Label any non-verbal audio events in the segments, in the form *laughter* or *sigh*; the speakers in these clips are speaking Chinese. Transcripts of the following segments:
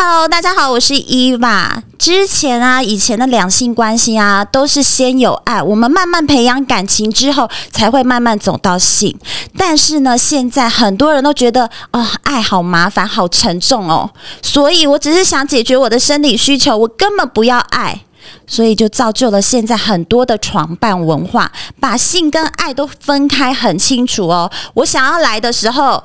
Hello，大家好，我是伊娃。之前啊，以前的两性关系啊，都是先有爱，我们慢慢培养感情之后，才会慢慢走到性。但是呢，现在很多人都觉得，哦，爱好麻烦，好沉重哦。所以我只是想解决我的生理需求，我根本不要爱。所以就造就了现在很多的床伴文化，把性跟爱都分开很清楚哦。我想要来的时候，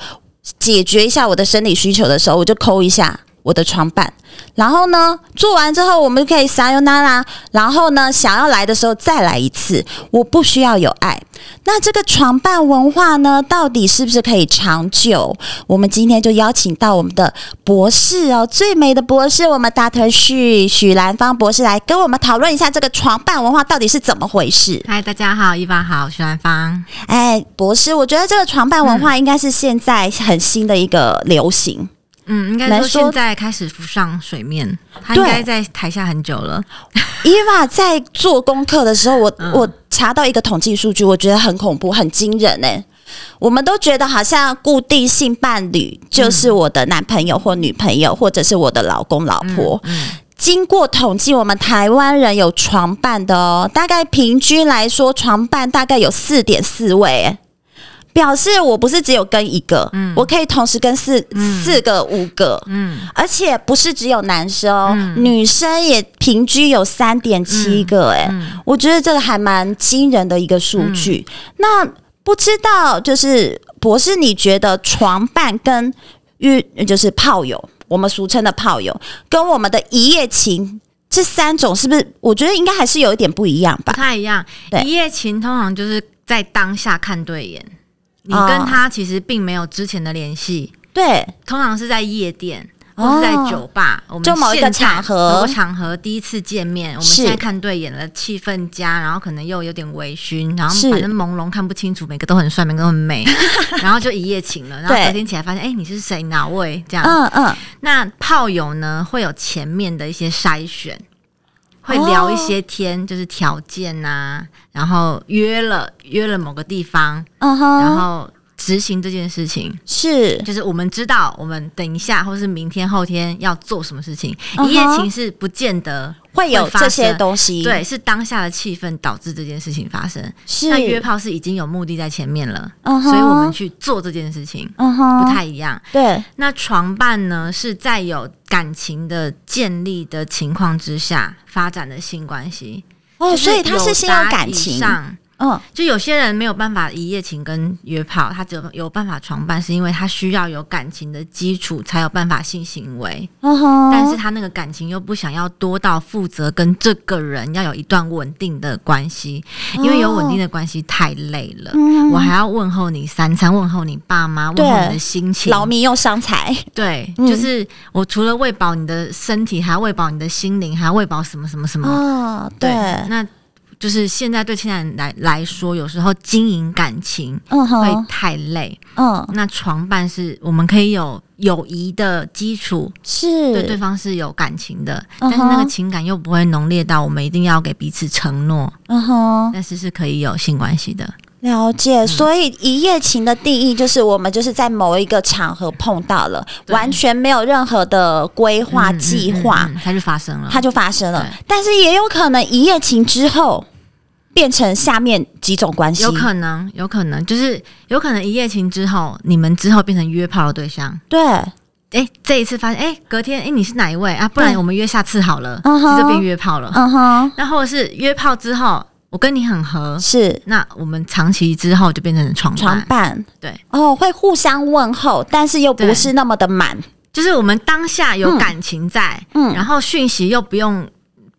解决一下我的生理需求的时候，我就抠一下。我的床伴，然后呢，做完之后我们就可以撒由那拉，然后呢，想要来的时候再来一次。我不需要有爱。那这个床伴文化呢，到底是不是可以长久？我们今天就邀请到我们的博士哦，最美的博士，我们大特许许兰芳博士来跟我们讨论一下这个床伴文化到底是怎么回事。嗨，大家好，伊娃好，许兰芳。哎，博士，我觉得这个床伴文化应该是现在很新的一个流行。嗯，应该说现在开始浮上水面，他应该在台下很久了。*laughs* 伊娃在做功课的时候，我、嗯、我查到一个统计数据，我觉得很恐怖、很惊人呢、欸。我们都觉得好像固定性伴侣就是我的男朋友或女朋友，或者是我的老公老婆。嗯嗯、经过统计，我们台湾人有床伴的哦，大概平均来说，床伴大概有四点四位、欸。表示我不是只有跟一个，嗯，我可以同时跟四、嗯、四个、五个，嗯，而且不是只有男生哦，嗯、女生也平均有三点七个、欸，哎、我觉得这个还蛮惊人的一个数据。嗯、那不知道就是博士，你觉得床伴跟约就是炮友，我们俗称的炮友，跟我们的一夜情这三种是不是？我觉得应该还是有一点不一样吧？不太一样。对，一夜情通常就是在当下看对眼。你跟他其实并没有之前的联系，对，通常是在夜店或是在酒吧，我们就某一个场合，某个场合第一次见面，我们现在看对眼了，气氛佳，然后可能又有点微醺，然后反正朦胧看不清楚，每个都很帅，每个都很美，*laughs* 然后就一夜情了，然后隔天起来发现，哎，你是谁？哪位？这样，嗯嗯。那炮友呢，会有前面的一些筛选。会聊一些天，oh. 就是条件呐、啊，然后约了约了某个地方，uh. 然后执行这件事情是，就是我们知道我们等一下或是明天后天要做什么事情，uh. 一夜情是不见得。会有这些东西，对，是当下的气氛导致这件事情发生。是，那约炮是已经有目的在前面了，uh huh. 所以我们去做这件事情，uh huh. 不太一样。对，那床伴呢，是在有感情的建立的情况之下发展的性关系。哦，所以他是先有感情上。嗯，就有些人没有办法一夜情跟约炮，他只有有办法床伴，是因为他需要有感情的基础才有办法性行为。Uh. 但是他那个感情又不想要多到负责跟这个人要有一段稳定的关系，因为有稳定的关系太累了。Uh. 我还要问候你三餐，问候你爸妈，问候你的心情，劳民又伤财。对，就是我除了喂饱你的身体，还要喂饱你的心灵，还要喂饱什么什么什么。哦，uh, 对，对，那。就是现在对现在人来来说，有时候经营感情会太累。嗯、uh，huh. 那床伴是我们可以有友谊的基础，是对对方是有感情的，uh huh. 但是那个情感又不会浓烈到我们一定要给彼此承诺。嗯哼、uh，huh. 但是是可以有性关系的。了解，所以一夜情的定义就是我们就是在某一个场合碰到了，完全没有任何的规划计划，它就发生了，它就发生了。但是也有可能一夜情之后变成下面几种关系，有可能，有可能就是有可能一夜情之后，你们之后变成约炮的对象。对，哎，这一次发现，哎，隔天，哎，你是哪一位？啊？不然我们约下次好了，嗯哼，就变约炮了。嗯哼，那或者是约炮之后。我跟你很合，是。那我们长期之后就变成床床伴，对。哦，会互相问候，但是又不是那么的满，就是我们当下有感情在，嗯，然后讯息又不用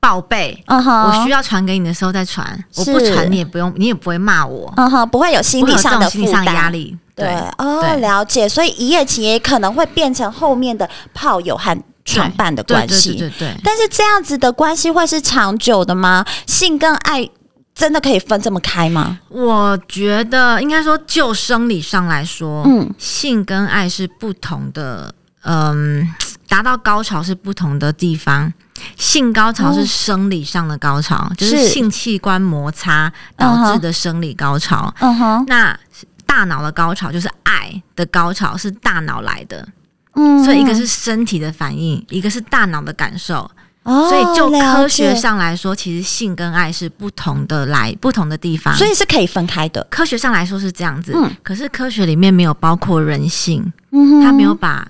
报备，嗯哼，我需要传给你的时候再传，我不传你也不用，你也不会骂我，嗯哼，不会有心理上的负担。压力，对。哦，了解，所以一夜情也可能会变成后面的炮友和床伴的关系，对对对，但是这样子的关系会是长久的吗？性跟爱。真的可以分这么开吗？我觉得应该说，就生理上来说，嗯，性跟爱是不同的，嗯，达到高潮是不同的地方。性高潮是生理上的高潮，嗯、就是性器官摩擦导致的生理高潮。嗯哼，那大脑的高潮就是爱的高潮，是大脑来的。嗯，所以一个是身体的反应，一个是大脑的感受。哦，所以就科学上来说，其实性跟爱是不同的来不同的地方，所以是可以分开的。科学上来说是这样子，嗯，可是科学里面没有包括人性，嗯哼，他没有把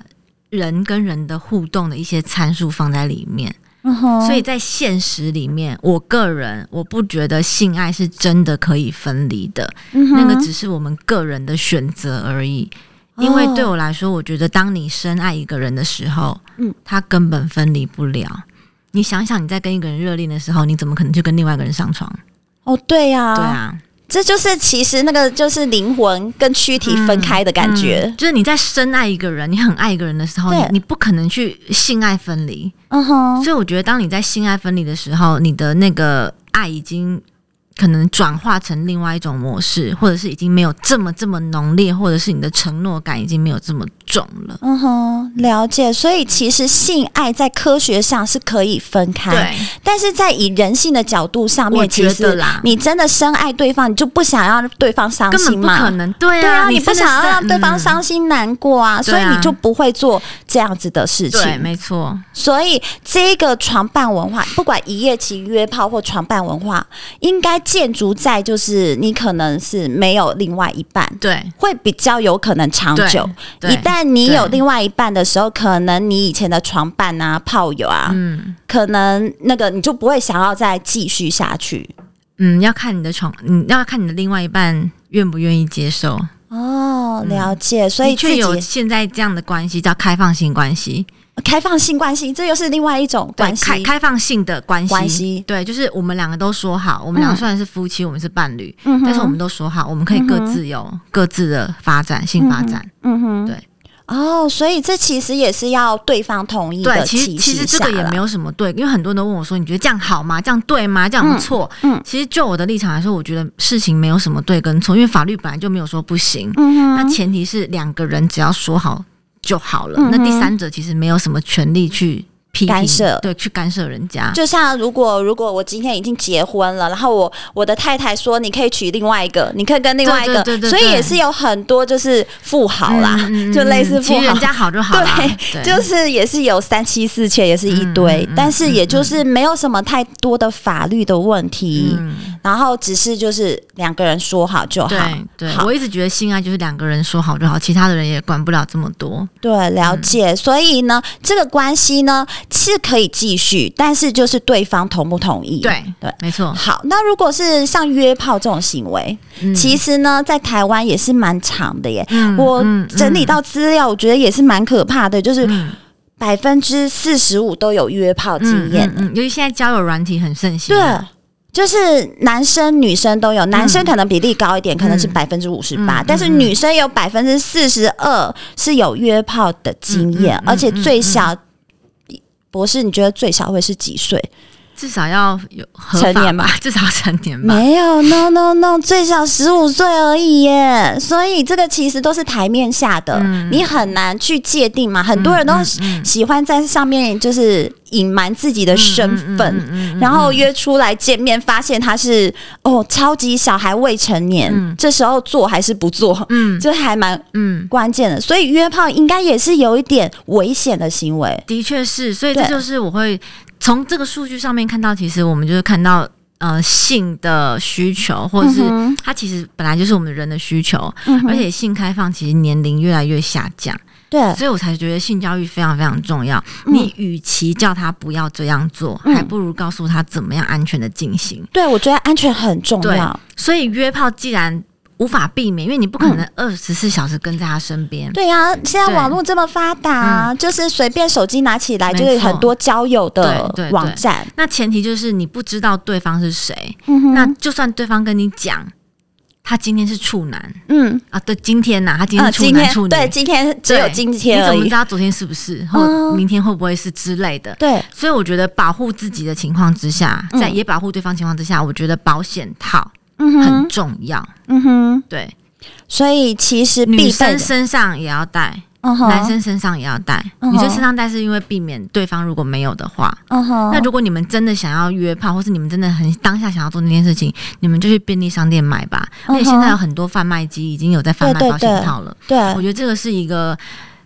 人跟人的互动的一些参数放在里面，嗯，所以在现实里面，我个人我不觉得性爱是真的可以分离的，那个只是我们个人的选择而已。因为对我来说，我觉得当你深爱一个人的时候，嗯，他根本分离不了。你想想，你在跟一个人热恋的时候，你怎么可能去跟另外一个人上床？哦，对呀、啊，对啊，这就是其实那个就是灵魂跟躯体分开的感觉、嗯嗯。就是你在深爱一个人，你很爱一个人的时候，你你不可能去性爱分离。嗯哼，所以我觉得，当你在性爱分离的时候，你的那个爱已经。可能转化成另外一种模式，或者是已经没有这么这么浓烈，或者是你的承诺感已经没有这么重了。嗯哼，了解。所以其实性爱在科学上是可以分开，对。但是在以人性的角度上面，其实你真的深爱对方，你就不想要对方伤心吗？不可能，对啊，对啊，你不想要让对方伤心难过啊，所以你就不会做这样子的事情。对，没错。所以这个床伴文化，不管一夜情、约炮或床伴文化，应该。建筑在就是你可能是没有另外一半，对，会比较有可能长久。一旦你有另外一半的时候，可能你以前的床伴啊、炮友啊，嗯，可能那个你就不会想要再继续下去。嗯，要看你的床，嗯，要看你的另外一半愿不愿意接受。哦，了解。所以确有现在这样的关系叫开放性关系。开放性关系，这又是另外一种关系。开开放性的关系，关系对，就是我们两个都说好，我们两个虽然是夫妻，嗯、我们是伴侣，嗯、但是我们都说好，我们可以各自有各自的发展，性发展。嗯哼，对。哦，所以这其实也是要对方同意的。对，其实其实这个也没有什么对，因为很多人都问我说：“你觉得这样好吗？这样对吗？这样不错？”嗯，嗯其实就我的立场来说，我觉得事情没有什么对跟错，因为法律本来就没有说不行。嗯哼，那前提是两个人只要说好。就好了。嗯、那第三者其实没有什么权利去干涉，对，去干涉人家。就像如果如果我今天已经结婚了，然后我我的太太说，你可以娶另外一个，你可以跟另外一个，对对对对对，所以也是有很多就是富豪啦，嗯、就类似富豪，人家好就好了，对，对就是也是有三妻四妾，也是一堆，嗯、但是也就是没有什么太多的法律的问题。嗯然后只是就是两个人说好就好。对，对我一直觉得性爱就是两个人说好就好，其他的人也管不了这么多。对，了解。嗯、所以呢，这个关系呢是可以继续，但是就是对方同不同意。对对，没错。好，那如果是像约炮这种行为，嗯、其实呢，在台湾也是蛮长的耶。嗯、我整理到资料，我觉得也是蛮可怕的，就是百分之四十五都有约炮经验。嗯，由于现在交友软体很盛行。对。就是男生女生都有，男生可能比例高一点，嗯、可能是百分之五十八，但是女生有百分之四十二是有约炮的经验，而且最小，博士，你觉得最小会是几岁？至少要有成年吧，至少成年吧。没有，no no no，最小十五岁而已耶。所以这个其实都是台面下的，嗯、你很难去界定嘛。很多人都喜欢在上面就是。隐瞒自己的身份，然后约出来见面，发现他是哦超级小孩未成年，嗯、这时候做还是不做？嗯，这还蛮嗯关键的。所以约炮应该也是有一点危险的行为，的确是。所以这就是我会从这个数据上面看到，其实我们就是看到。呃，性的需求，或者是它其实本来就是我们人的需求，嗯、而且性开放其实年龄越来越下降，对，所以我才觉得性教育非常非常重要。嗯、你与其叫他不要这样做，嗯、还不如告诉他怎么样安全的进行。对，我觉得安全很重要。所以约炮既然无法避免，因为你不可能二十四小时跟在他身边。嗯、对呀、啊，现在网络这么发达，嗯、就是随便手机拿起来就是很多交友的网站。那前提就是你不知道对方是谁。那就算对方跟你讲，他今天是处男，嗯。啊，对，今天呐、啊，他今天是处男处女，对，今天只有今天，你怎么知道昨天是不是，或明天会不会是之类的？对，所以我觉得保护自己的情况之下，在也保护对方情况之下，我觉得保险套。很重要，嗯哼，对，所以其实女生身上也要带，男生身上也要带。女生身上带是因为避免对方如果没有的话。那如果你们真的想要约炮，或是你们真的很当下想要做那件事情，你们就去便利商店买吧。而且现在有很多贩卖机已经有在贩卖保险套了。对，我觉得这个是一个，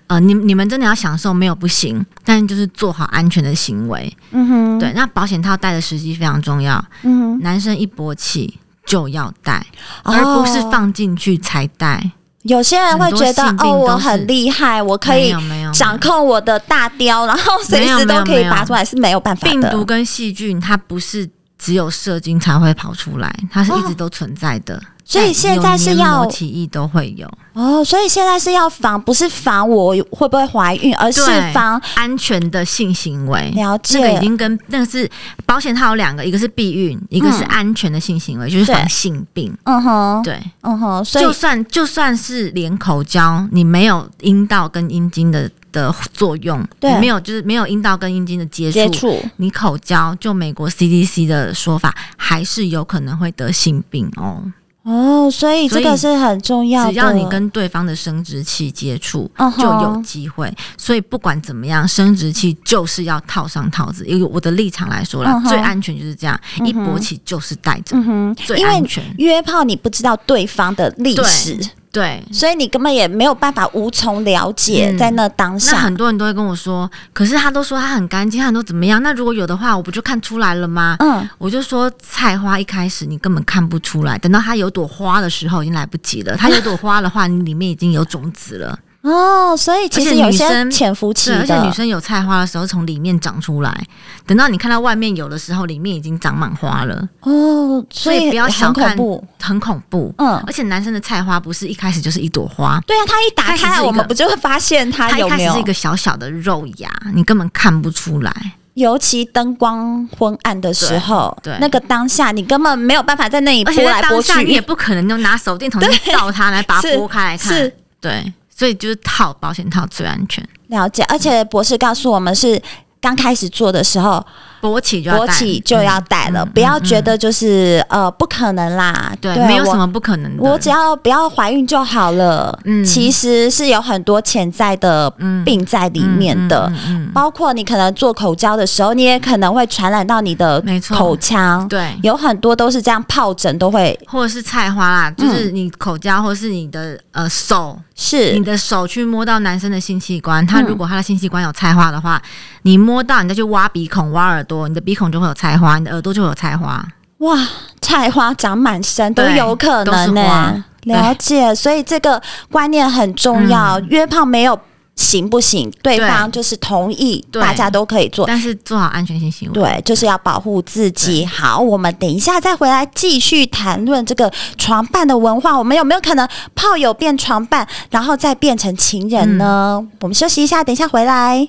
呃，你你们真的要享受没有不行，但就是做好安全的行为。嗯哼，对，那保险套带的时机非常重要。嗯哼，男生一勃起。就要带，而不是放进去才带。哦。有些人会觉得哦，我很厉害，我可以掌控我的大雕，然后随时都可以拔出来，是没有办法的。病毒跟细菌，它不是只有射精才会跑出来，它是一直都存在的。哦所以现在是要体液都会有哦，所以现在是要防，不是防我会不会怀孕，而是防安全的性行为。了解，这个已经跟那个是保险它有两个，一个是避孕，一个是安全的性行为，嗯、就是防性病。嗯哼，对，嗯哼，所以就算就算是连口交，你没有阴道跟阴茎的的作用，对，没有就是没有阴道跟阴茎的接触，接触你口交，就美国 CDC 的说法，还是有可能会得性病哦。哦，所以这个是很重要的。只要你跟对方的生殖器接触，就有机会。Uh huh. 所以不管怎么样，生殖器就是要套上套子。因为我的立场来说啦，uh huh. 最安全就是这样，一勃起就是带着，uh. 最安全。因为约炮你不知道对方的历史。对，所以你根本也没有办法无从了解，在那当下，嗯、那很多人都会跟我说，可是他都说他很干净，他都怎么样？那如果有的话，我不就看出来了吗？嗯，我就说菜花一开始你根本看不出来，等到它有朵花的时候已经来不及了。它有朵花的话，你里面已经有种子了。哦，所以其实有些潜伏期，而且女生有菜花的时候从里面长出来，等到你看到外面有的时候，里面已经长满花了。哦，所以，不要小看，很恐怖，很恐怖。嗯，而且男生的菜花不是一开始就是一朵花，对啊，他一打开，我们不就会发现他有没有是一个小小的肉芽，你根本看不出来。尤其灯光昏暗的时候，对，对那个当下，你根本没有办法在那里拨来拨去，你也不可能就拿手电筒去 *laughs* 照它来把它拨开来看，是，对。所以就是套保险套最安全。了解，而且博士告诉我们是刚开始做的时候。勃起就要勃起就要带了，不要觉得就是呃不可能啦，对，没有什么不可能的，我只要不要怀孕就好了。嗯，其实是有很多潜在的病在里面的，包括你可能做口交的时候，你也可能会传染到你的口腔，对，有很多都是这样，疱疹都会，或者是菜花啦，就是你口交或者是你的呃手，是。你的手去摸到男生的性器官，他如果他的性器官有菜花的话，你摸到你再去挖鼻孔挖耳。多，你的鼻孔就会有菜花，你的耳朵就会有菜花。哇，菜花长满身都有可能呢、欸。了解，所以这个观念很重要。嗯、约炮没有行不行？对方就是同意，大家都可以做，但是做好安全性行为。对，就是要保护自己。好，我们等一下再回来继续谈论这个床伴的文化。我们有没有可能炮友变床伴，然后再变成情人呢？嗯、我们休息一下，等一下回来。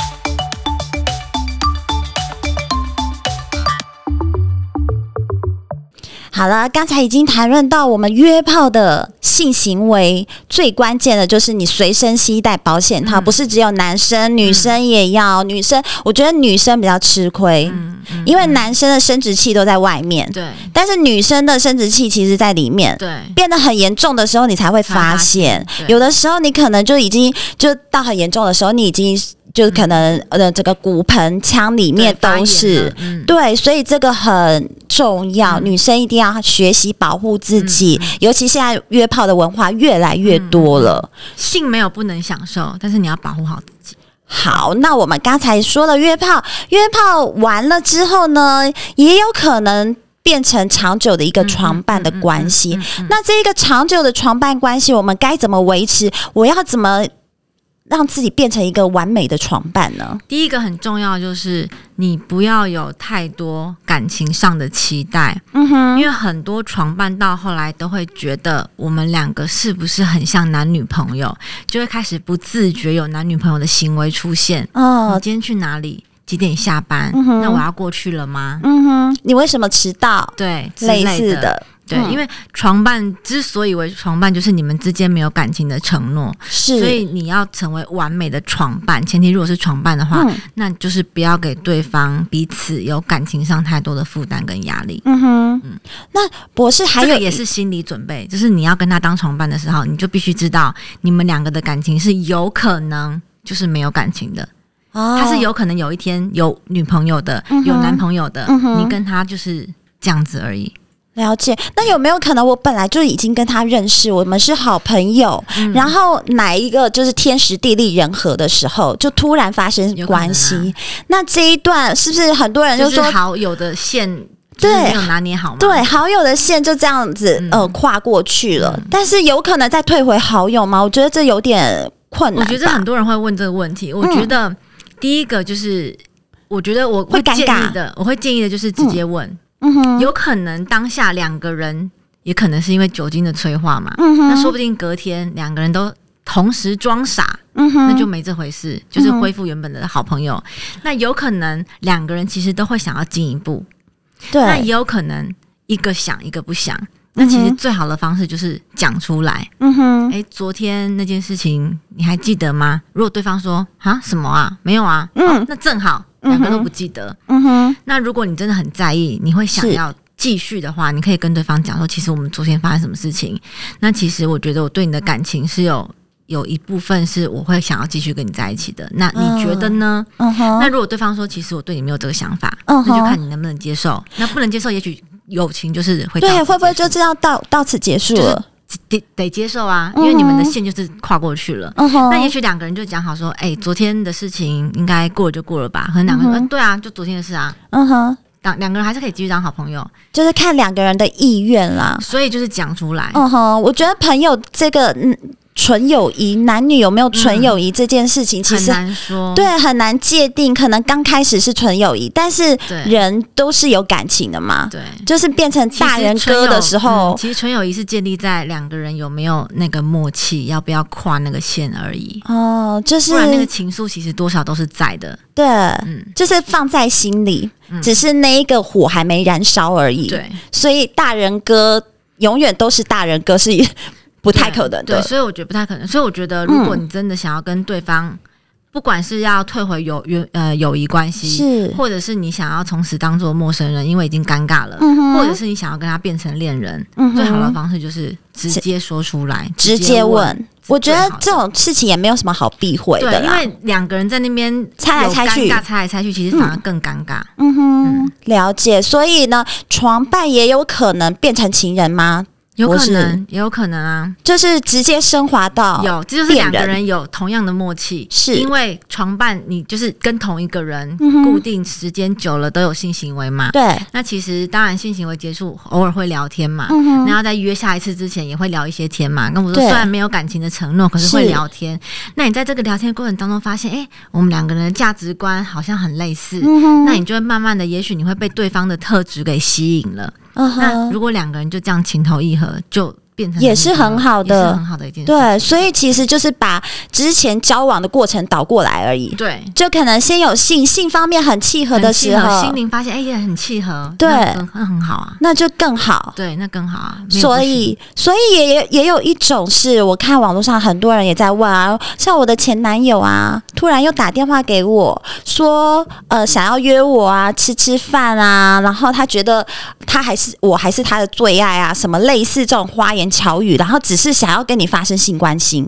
好了，刚才已经谈论到我们约炮的性行为，最关键的就是你随身携带保险套，嗯、不是只有男生，女生也要。嗯、女生，我觉得女生比较吃亏，因为男生的生殖器都在外面，对，但是女生的生殖器其实在里面，对，变得很严重的时候，你才会发现。有的时候你可能就已经就到很严重的时候，你已经。就是可能呃，这个骨盆腔里面都是，嗯、对，所以这个很重要。嗯、女生一定要学习保护自己，嗯、尤其现在约炮的文化越来越多了。性没有不能享受，但是你要保护好自己。好，那我们刚才说了约炮，约炮完了之后呢，也有可能变成长久的一个床伴的关系。那这一个长久的床伴关系，我们该怎么维持？我要怎么？让自己变成一个完美的床伴呢？第一个很重要就是你不要有太多感情上的期待，嗯哼，因为很多床伴到后来都会觉得我们两个是不是很像男女朋友，就会开始不自觉有男女朋友的行为出现。哦，你今天去哪里？几点下班？嗯，那我要过去了吗？嗯哼，你为什么迟到？对，类似的。对，因为床伴之所以为床伴，就是你们之间没有感情的承诺，是，所以你要成为完美的床伴，前提如果是床伴的话，嗯、那就是不要给对方彼此有感情上太多的负担跟压力。嗯哼，嗯，那博士还有也是心理准备，就是你要跟他当床伴的时候，你就必须知道你们两个的感情是有可能就是没有感情的，哦、他是有可能有一天有女朋友的，嗯、有男朋友的，嗯、你跟他就是这样子而已。了解，那有没有可能我本来就已经跟他认识，我们是好朋友，嗯、然后哪一个就是天时地利人和的时候，就突然发生关系？啊、那这一段是不是很多人就说好友的线对没有拿捏好吗？对，好友的线就这样子、嗯、呃跨过去了，嗯、但是有可能再退回好友吗？我觉得这有点困难。我觉得很多人会问这个问题。我觉得第一个就是，我觉得我会建议的，会我会建议的就是直接问。嗯嗯哼，有可能当下两个人也可能是因为酒精的催化嘛，嗯哼，那说不定隔天两个人都同时装傻，嗯哼，那就没这回事，就是恢复原本的好朋友。嗯，那有可能两个人其实都会想要进一步，对，那也有可能一个想一个不想。那其实最好的方式就是讲出来，嗯哼，哎，昨天那件事情你还记得吗？如果对方说啊什么啊没有啊，嗯，哦，那正好。两个都不记得，嗯哼。那如果你真的很在意，你会想要继续的话，你可以跟对方讲说，其实我们昨天发生什么事情。那其实我觉得我对你的感情是有有一部分是我会想要继续跟你在一起的。那你觉得呢？嗯哼。那如果对方说，其实我对你没有这个想法，那就看你能不能接受。那不能接受，也许友情就是会对，会不会就这样到到此结束了？得得接受啊，因为你们的线就是跨过去了。嗯、哼那也许两个人就讲好说，哎、欸，昨天的事情应该过了就过了吧。可能两个人，对啊，就昨天的事啊。嗯哼，两两个人还是可以继续当好朋友，就是看两个人的意愿啦。所以就是讲出来。嗯哼，我觉得朋友这个，嗯。纯友谊，男女有没有纯友谊这件事情，其实很难说，对，很难界定。可能刚开始是纯友谊，但是人都是有感情的嘛。对，就是变成大人哥的时候，其实纯友谊是建立在两个人有没有那个默契，要不要跨那个线而已。哦，就是不然那个情愫其实多少都是在的。对，嗯，就是放在心里，只是那一个火还没燃烧而已。对，所以大人哥永远都是大人哥，是。不太可能的，对，所以我觉得不太可能。所以我觉得，如果你真的想要跟对方，嗯、不管是要退回友友呃友谊关系，是，或者是你想要从此当做陌生人，因为已经尴尬了，或者是你想要跟他变成恋人，嗯、最好的方式就是直接说出来，直接问。我觉得这种事情也没有什么好避讳的，对，因为两个人在那边猜来猜去，猜来猜去，其实反而更尴尬。嗯，嗯哼，嗯、了解。所以呢，床伴也有可能变成情人吗？有可能，也有可能啊，就是直接升华到有，这就是两个人。有同样的默契，是。因为床伴你就是跟同一个人固定时间久了都有性行为嘛，对。那其实当然性行为结束偶尔会聊天嘛，然后在约下一次之前也会聊一些天嘛。跟我说虽然没有感情的承诺，可是会聊天。那你在这个聊天过程当中发现，哎，我们两个人的价值观好像很类似，那你就会慢慢的，也许你会被对方的特质给吸引了。那如果两个人就这样情投意合，就。也是很好的，很好的一件事。对，所以其实就是把之前交往的过程倒过来而已。对，就可能先有性，性方面很契合的时候，心灵发现哎也很契合，对，那很好啊，那就更好。对，那更好啊。所以，所以也也有一种是我看网络上很多人也在问啊，像我的前男友啊，突然又打电话给我说，呃，想要约我啊，吃吃饭啊，然后他觉得他还是我还是他的最爱啊，什么类似这种花言巧语，然后只是想要跟你发生性关系，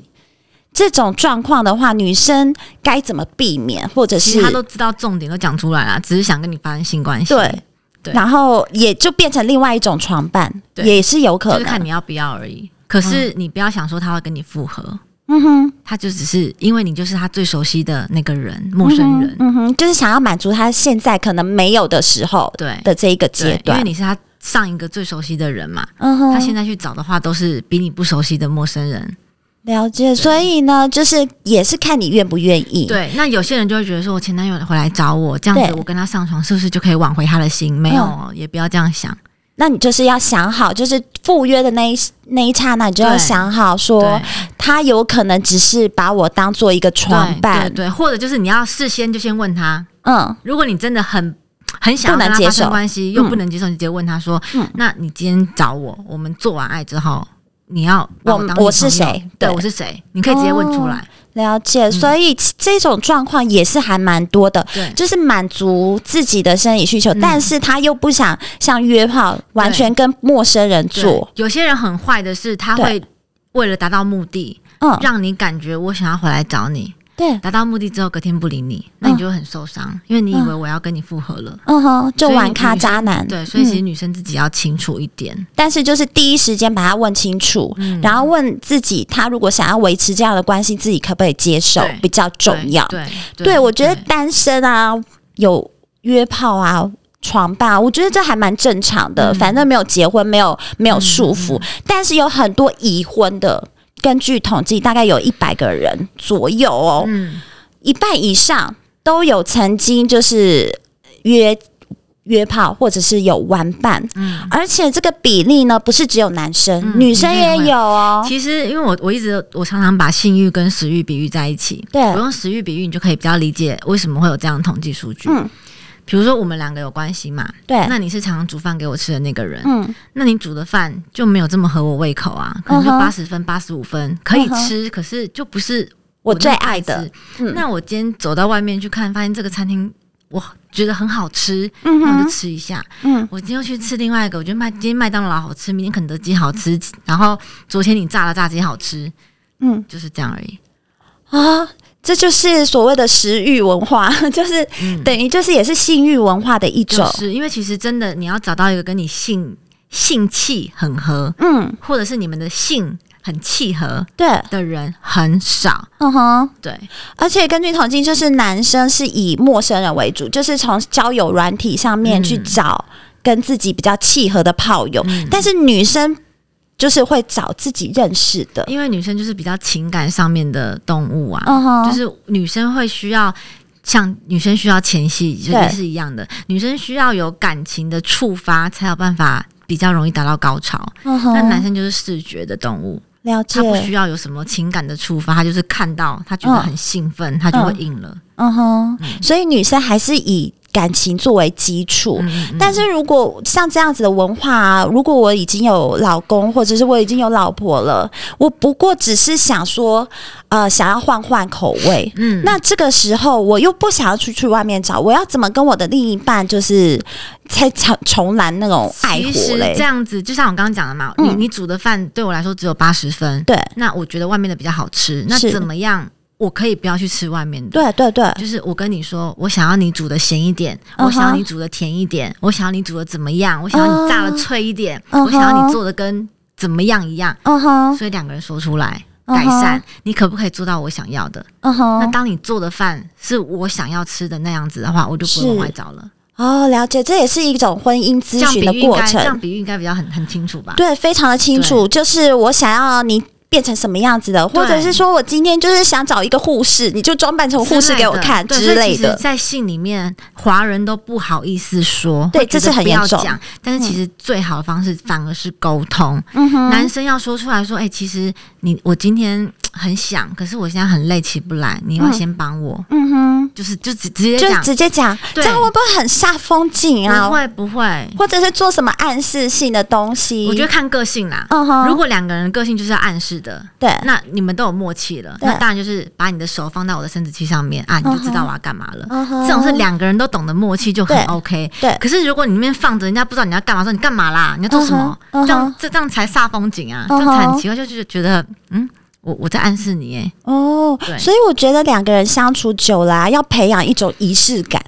这种状况的话，女生该怎么避免？或者是他都知道重点都讲出来了，只是想跟你发生性关系。对，对，然后也就变成另外一种床伴，也是有可能，就是看你要不要而已。可是你不要想说他会跟你复合，嗯哼，他就只是因为你就是他最熟悉的那个人，陌生人，嗯哼，就是想要满足他现在可能没有的时候，对的这一个阶段，因为你是他。上一个最熟悉的人嘛，嗯哼，他现在去找的话，都是比你不熟悉的陌生人。了解，所以呢，就是也是看你愿不愿意。对，那有些人就会觉得说，我前男友回来找我，这样子我跟他上床，是不是就可以挽回他的心？没有，嗯，也不要这样想。那你就是要想好，就是赴约的那一那一刹那，你就要想好说，说他有可能只是把我当做一个床伴，对，或者就是你要事先就先问他，嗯，如果你真的很。很想跟他发生关系，又不能接受，你直接问他说：“嗯、那你今天找我，我们做完爱之后，你要我当我，我是谁？对，我是谁？你可以直接问出来。哦”了解，所以这种状况也是还蛮多的，对、嗯，就是满足自己的生理需求，但是他又不想像约炮，完全跟陌生人做。有些人很坏的是，他会为了达到目的，嗯，让你感觉我想要回来找你。对，达到目的之后，隔天不理你，那你就会很受伤，嗯，因为你以为我要跟你复合了。嗯哼，就玩咖渣男。对，所以其实女生自己要清楚一点，嗯，但是就是第一时间把他问清楚，嗯，然后问自己，他如果想要维持这样的关系，自己可不可以接受，比较重要。对，对，对，我觉得单身啊，有约炮啊，床伴，我觉得这还蛮正常的，嗯，反正没有结婚，没有没有束缚，嗯，但是有很多已婚的。根据统计，大概有一百个人左右哦，嗯，一半以上都有曾经就是约约炮，或者是有玩伴，嗯，而且这个比例呢，不是只有男生，嗯、女生也有哦。其实，因为我我一直我常常把性欲跟食欲比喻在一起，对，我用食欲比喻，你就可以比较理解为什么会有这样的统计数据，嗯。比如说我们两个有关系嘛？对，那你是常常煮饭给我吃的那个人，嗯，那你煮的饭就没有这么合我胃口啊，可能就八十分、八十五分可以吃，可是就不是我，我最爱的。嗯，那我今天走到外面去看，发现这个餐厅我觉得很好吃，嗯，那我就吃一下。嗯，我今天又去吃另外一个，我觉得麦今天麦当劳好吃，明天肯德基好吃，然后昨天你炸了炸鸡好吃，嗯，就是这样而已。啊。这就是所谓的食欲文化，*laughs* 就是、嗯、等于就是也是性欲文化的一种。是因为其实真的你要找到一个跟你性性气很合，嗯，或者是你们的性很契合，对的人很少。嗯哼，对。而且根据统计，就是男生是以陌生人为主，就是从交友软体上面去找跟自己比较契合的炮友，嗯、但是女生。就是会找自己认识的，因为女生就是比较情感上面的动物啊，uh-huh. 就是女生会需要像女生需要前戏，就也是一样的，女生需要有感情的触发才有办法比较容易达到高潮。Uh-huh. 那男生就是视觉的动物，了解，他不需要有什么情感的触发，他就是看到他觉得很兴奋，uh-huh. 他就会硬了。嗯哼，所以女生还是以。感情作为基础，但是如果像这样子的文化啊，如果我已经有老公，或者是我已经有老婆了，我不过只是想说，呃，想要换换口味，嗯，那这个时候我又不想要出去外面找，我要怎么跟我的另一半就是再重重燃那种爱火嘞？这样子，就像我刚刚讲的嘛，你你煮的饭对我来说只有八十分，对，那我觉得外面的比较好吃，那怎么样？我可以不要去吃外面的，对对对，就是我跟你说，我想要你煮的咸一点，uh-huh. 我想要你煮的甜一点，我想要你煮的怎么样，我想要你炸的脆一点，uh-huh. 我想要你做的跟怎么样一样，嗯哼，所以两个人说出来改善，你可不可以做到我想要的？嗯哼，那当你做的饭是我想要吃的那样子的话，我就不会往外找了。哦，了解，这也是一种婚姻咨询的过程。这样比喻应该比较很很清楚吧？对，非常的清楚。就是我想要你。变成什么样子的，或者是说我今天就是想找一个护士，你就装扮成护士给我看之类的。在信里面，华人都不好意思说，对，这是很严重。但是其实最好的方式反而是沟通。嗯哼，男生要说出来说，哎，其实你我今天很想，可是我现在很累，起不来，你要先帮我。嗯哼，就是就直直接就，直接讲，这样会不会很煞风景啊？不会不会，或者是做什么暗示性的东西？我觉得看个性啦。嗯哼，如果两个人个性就是要暗示。的对，那你们都有默契了，那当然就是把你的手放在我的生殖器上面啊，你就知道我要干嘛了。这种是两个人都懂得默契就很 OK。对，可是如果你那边放着，人家不知道你要干嘛，说你干嘛啦？你要做什么？这样这这样才煞风景啊，这样才很奇怪，就是觉得嗯，我我在暗示你哎。哦，对，所以我觉得两个人相处久了，要培养一种仪式感。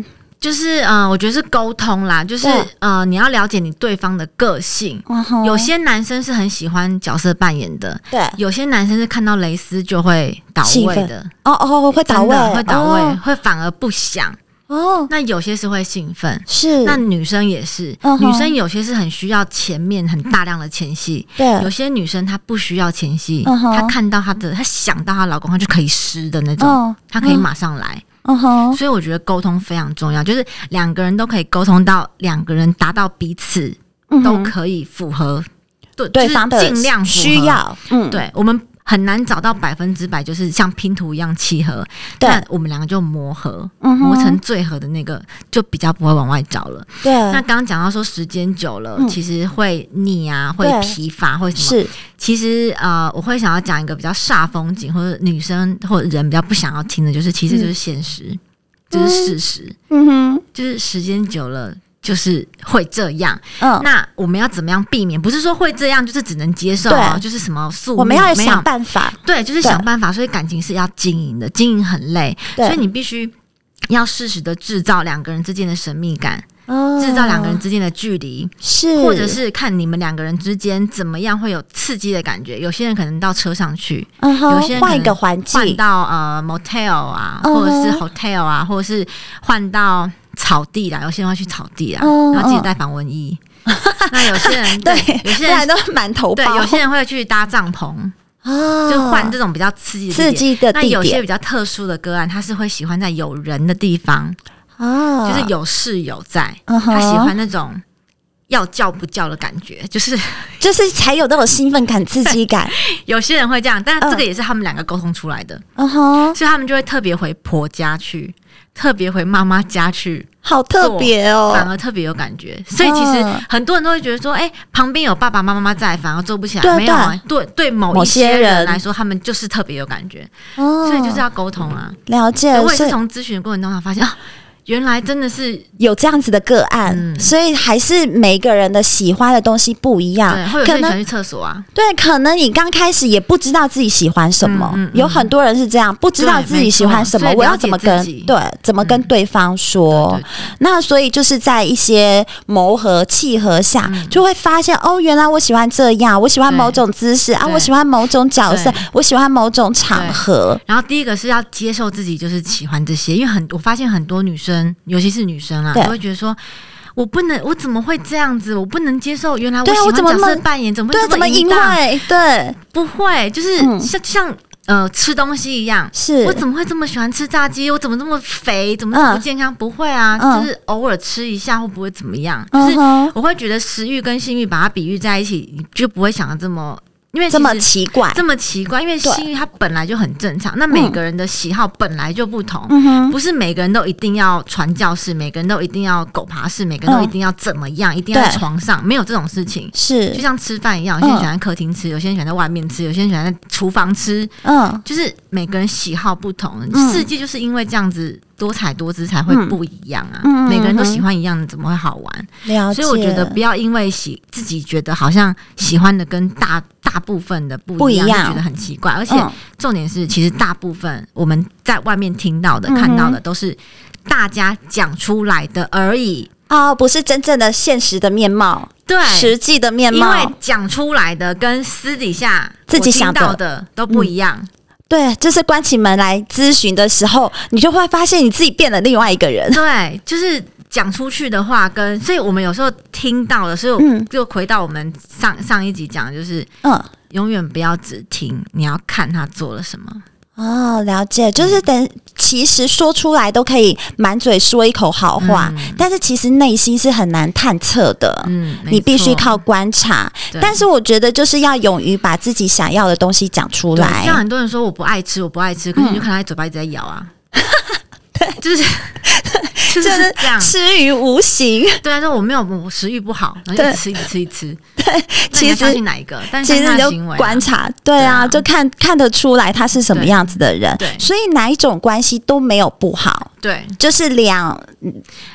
就是嗯、呃，我觉得是沟通啦，就是呃，你要了解你对方的个性。有些男生是很喜欢角色扮演的，对；有些男生是看到蕾丝就会倒位的。哦哦，会倒位，会倒位，会反而不想。哦，那有些是会兴奋，是。那女生也是，女生有些是很需要前面很大量的前戏，对；有些女生她不需要前戏，她看到她的，她想到她老公，她就可以湿的那种，她可以马上来。嗯哼，所以我觉得沟通非常重要，就是两个人都可以沟通到，两个人达到彼此都可以符合对对方的尽量需要。嗯，对，我们很难找到百分之百就是像拼图一样契合，但我们两个就磨合，磨成最合的那个，就比较不会往外找了。对，那刚刚讲到说时间久了，其实会腻啊，会疲乏，会什么？是。其实呃，我会想要讲一个比较煞风景，或者女生或者人比较不想要听的，就是其实就是现实，嗯、就是事实。嗯哼，就是时间久了就是会这样。嗯，那我们要怎么样避免？不是说会这样，就是只能接受，对就是什么素，我们要想办法。对，就是想办法。所以感情是要经营的，经营很累，所以你必须要适时的制造两个人之间的神秘感。制造两个人之间的距离，是或者是看你们两个人之间怎么样会有刺激的感觉。有些人可能到车上去，有些人换一个环境，换到呃 motel 啊，或者是 hotel 啊，或者是换到草地啦。有些人会去草地啊，然后记得带防蚊衣。*laughs* 那有些人对，有些人都满头包。对，有些人会去搭帐篷，就换这种比较刺激刺激的。那有些比较特殊的个案，他是会喜欢在有人的地方。哦，就是有室友在，uh 他喜欢那种要叫不叫的感觉，就是 *laughs* 就是才有那种兴奋感、刺激感。*laughs* 有些人会这样，但这个也是他们两个沟通出来的。嗯哼、uh，huh、所以他们就会特别回婆家去，特别回妈妈家去，好特别哦，反而特别有感觉。所以其实很多人都会觉得说，哎、欸，旁边有爸爸妈妈在，反而做不起来。对对没有、啊，对对，某一些人来说，他们就是特别有感觉。哦，所以就是要沟通啊，了解。我也是从咨询的过程中发现啊。原来真的是有这样子的个案，嗯、所以还是每个人的喜欢的东西不一样。对，会有些人喜欢去厕所啊。对，可能你刚开始也不知道自己喜欢什么，嗯嗯嗯、有很多人是这样，不知道自己喜欢什么，我要怎么跟对怎么跟对方说？嗯、对对对，那所以就是在一些磨合契合下，嗯、就会发现哦，原来我喜欢这样，我喜欢某种姿势啊，我喜欢某种角色，我喜欢某种场合。然后第一个是要接受自己就是喜欢这些，因为很我发现很多女生。尤其是女生啊，对我会觉得说，我不能，我怎么会这样子？我不能接受，原来我喜欢角色扮演，怎么会这么淫荡？对，不会，就是像、嗯、像呃吃东西一样，是我怎么会这么喜欢吃炸鸡？我怎么这么肥？怎么这么不健康？嗯、不会啊，嗯、就是偶尔吃一下会不会怎么样？嗯、就是我会觉得食欲跟性欲把它比喻在一起，你就不会想的这么。因为这么奇怪，这么奇怪，因为性欲它本来就很正常。那每个人的喜好本来就不同，不是每个人都一定要传教士，每个人都一定要狗爬式，每个人都一定要怎么样，一定要在床上，没有这种事情。是，就像吃饭一样，有些人喜欢在客厅吃，有些人喜欢在外面吃，有些人喜欢在厨房吃。嗯，就是每个人喜好不同，世界就是因为这样子。多彩多姿才会不一样啊！嗯、每个人都喜欢一样的，怎么会好玩？所以我觉得不要因为喜自己觉得好像喜欢的跟大大部分的不一样，一样就觉得很奇怪。而且重点是，其实大部分我们在外面听到的、嗯、看到的都是大家讲出来的而已。哦，不是真正的现实的面貌。对实际的面貌，因为讲出来的跟私底下自己想到的都不一样。嗯、对，就是关起门来咨询的时候，你就会发现你自己变了另外一个人。对，就是讲出去的话跟，所以我们有时候听到的，所以嗯，就回到我们上上一集讲的，就是嗯，永远不要只听，你要看他做了什么。哦，了解，就是等其实说出来都可以满嘴说一口好话，嗯、但是其实内心是很难探测的。嗯，你必须靠观察。但是我觉得就是要勇于把自己想要的东西讲出来。像很多人说我不爱吃，我不爱吃，可是你就看他嘴巴一直在咬啊。对，*laughs* 就是。*laughs* 就是这样，吃于无形。对啊，说我没有，我食欲不好，然后就吃一吃一吃。对，其实相信哪一个？但是其实就观察，对啊，就看看得出来他是什么样子的人。对，所以哪一种关系都没有不好。对，就是两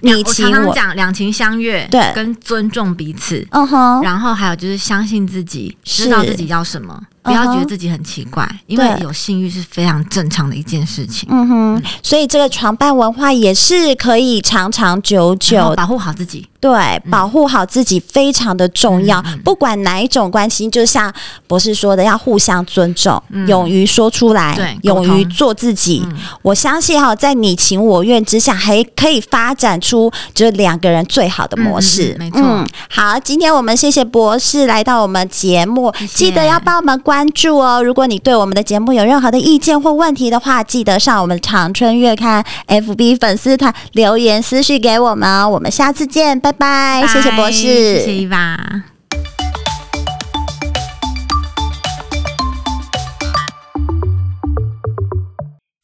你情我讲，两情相悦，对，跟尊重彼此。嗯哼，然后还有就是相信自己，知道自己要什么。不要觉得自己很奇怪，因为有性欲是非常正常的一件事情。嗯哼，所以这个床伴文化也是可以长长久久，保护好自己。对，保护好自己非常的重要。不管哪一种关系，就像博士说的，要互相尊重，勇于说出来，勇于做自己。我相信哈，在你情我愿之下，还可以发展出就是两个人最好的模式。没错。好，今天我们谢谢博士来到我们节目，记得要帮我们关注哦。如果你对我们的节目有任何的意见或问题的话，记得上我们长春月刊 FB 粉丝团留言私讯给我们。哦我们下次见，拜拜，谢谢博士，谢谢伊娃。